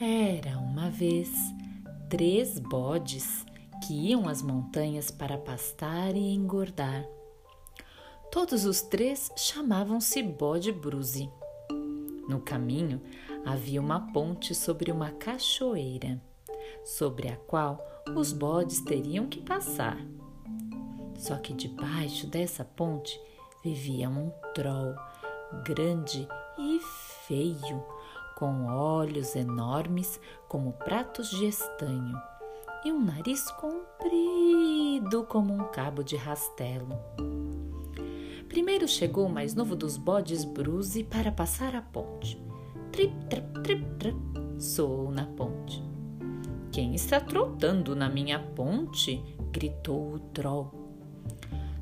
Era uma vez três bodes que iam às montanhas para pastar e engordar. Todos os três chamavam-se Bode Bruze. No caminho havia uma ponte sobre uma cachoeira, sobre a qual os bodes teriam que passar. Só que debaixo dessa ponte vivia um troll grande e feio, com olhos enormes como pratos de estanho e um nariz comprido como um cabo de rastelo. Primeiro chegou o mais novo dos bodes Bruze para passar a ponte. Trip, trip, trip, trip, soou na ponte. Quem está trotando na minha ponte? gritou o troll.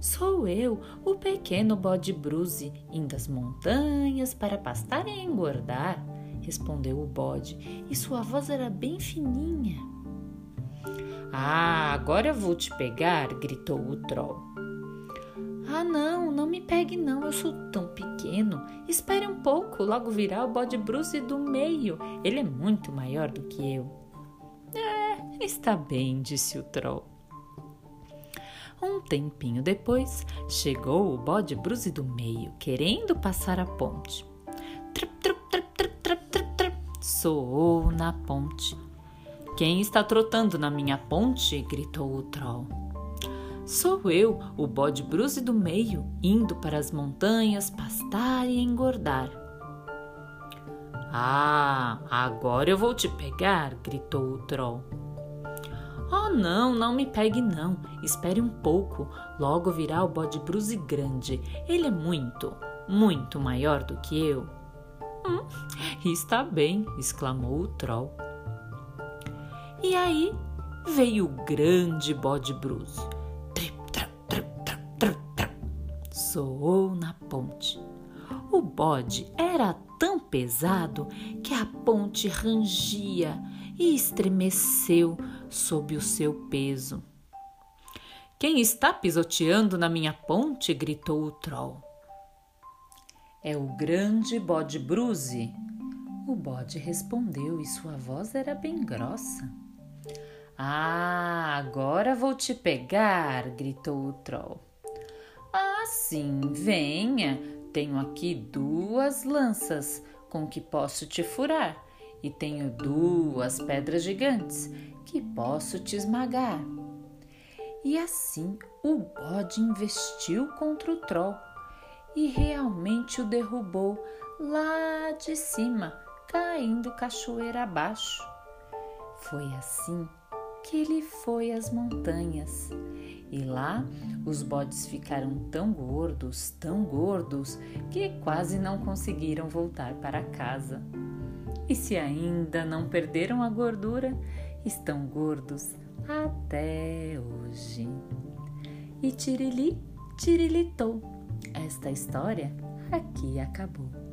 Sou eu, o pequeno bode Bruze, indo às montanhas para pastar e engordar, respondeu o bode, e sua voz era bem fininha. Ah, agora vou te pegar, gritou o troll. Ah, não, não me pegue não, eu sou tão pequeno. Espere um pouco, logo virá o bode Bruce do meio. Ele é muito maior do que eu. É, está bem, disse o troll. Um tempinho depois, chegou o bode Bruce do meio, querendo passar a ponte. Trup, trup, soou na ponte. Quem está trotando na minha ponte? gritou o troll. Sou eu, o bode Bruce do meio, indo para as montanhas pastar e engordar. Ah, agora eu vou te pegar, gritou o troll. Oh, não, não me pegue não. Espere um pouco. Logo virá o bode Bruce grande. Ele é muito, muito maior do que eu. Hum, está bem, exclamou o troll. E aí veio o grande bode trap. Soou na ponte. O bode era tão pesado que a ponte rangia e estremeceu sob o seu peso. Quem está pisoteando na minha ponte? gritou o troll. É o grande bode Bruce. O bode respondeu e sua voz era bem grossa. Ah, agora vou te pegar, gritou o troll. Ah, sim, venha. Tenho aqui duas lanças com que posso te furar, e tenho duas pedras gigantes que posso te esmagar. E assim o bode investiu contra o troll e realmente o derrubou lá de cima, caindo cachoeira abaixo. Foi assim que ele foi às montanhas. E lá os bodes ficaram tão gordos, tão gordos, que quase não conseguiram voltar para casa. E se ainda não perderam a gordura, estão gordos até hoje. E tirili, tirilitou. Esta história aqui acabou.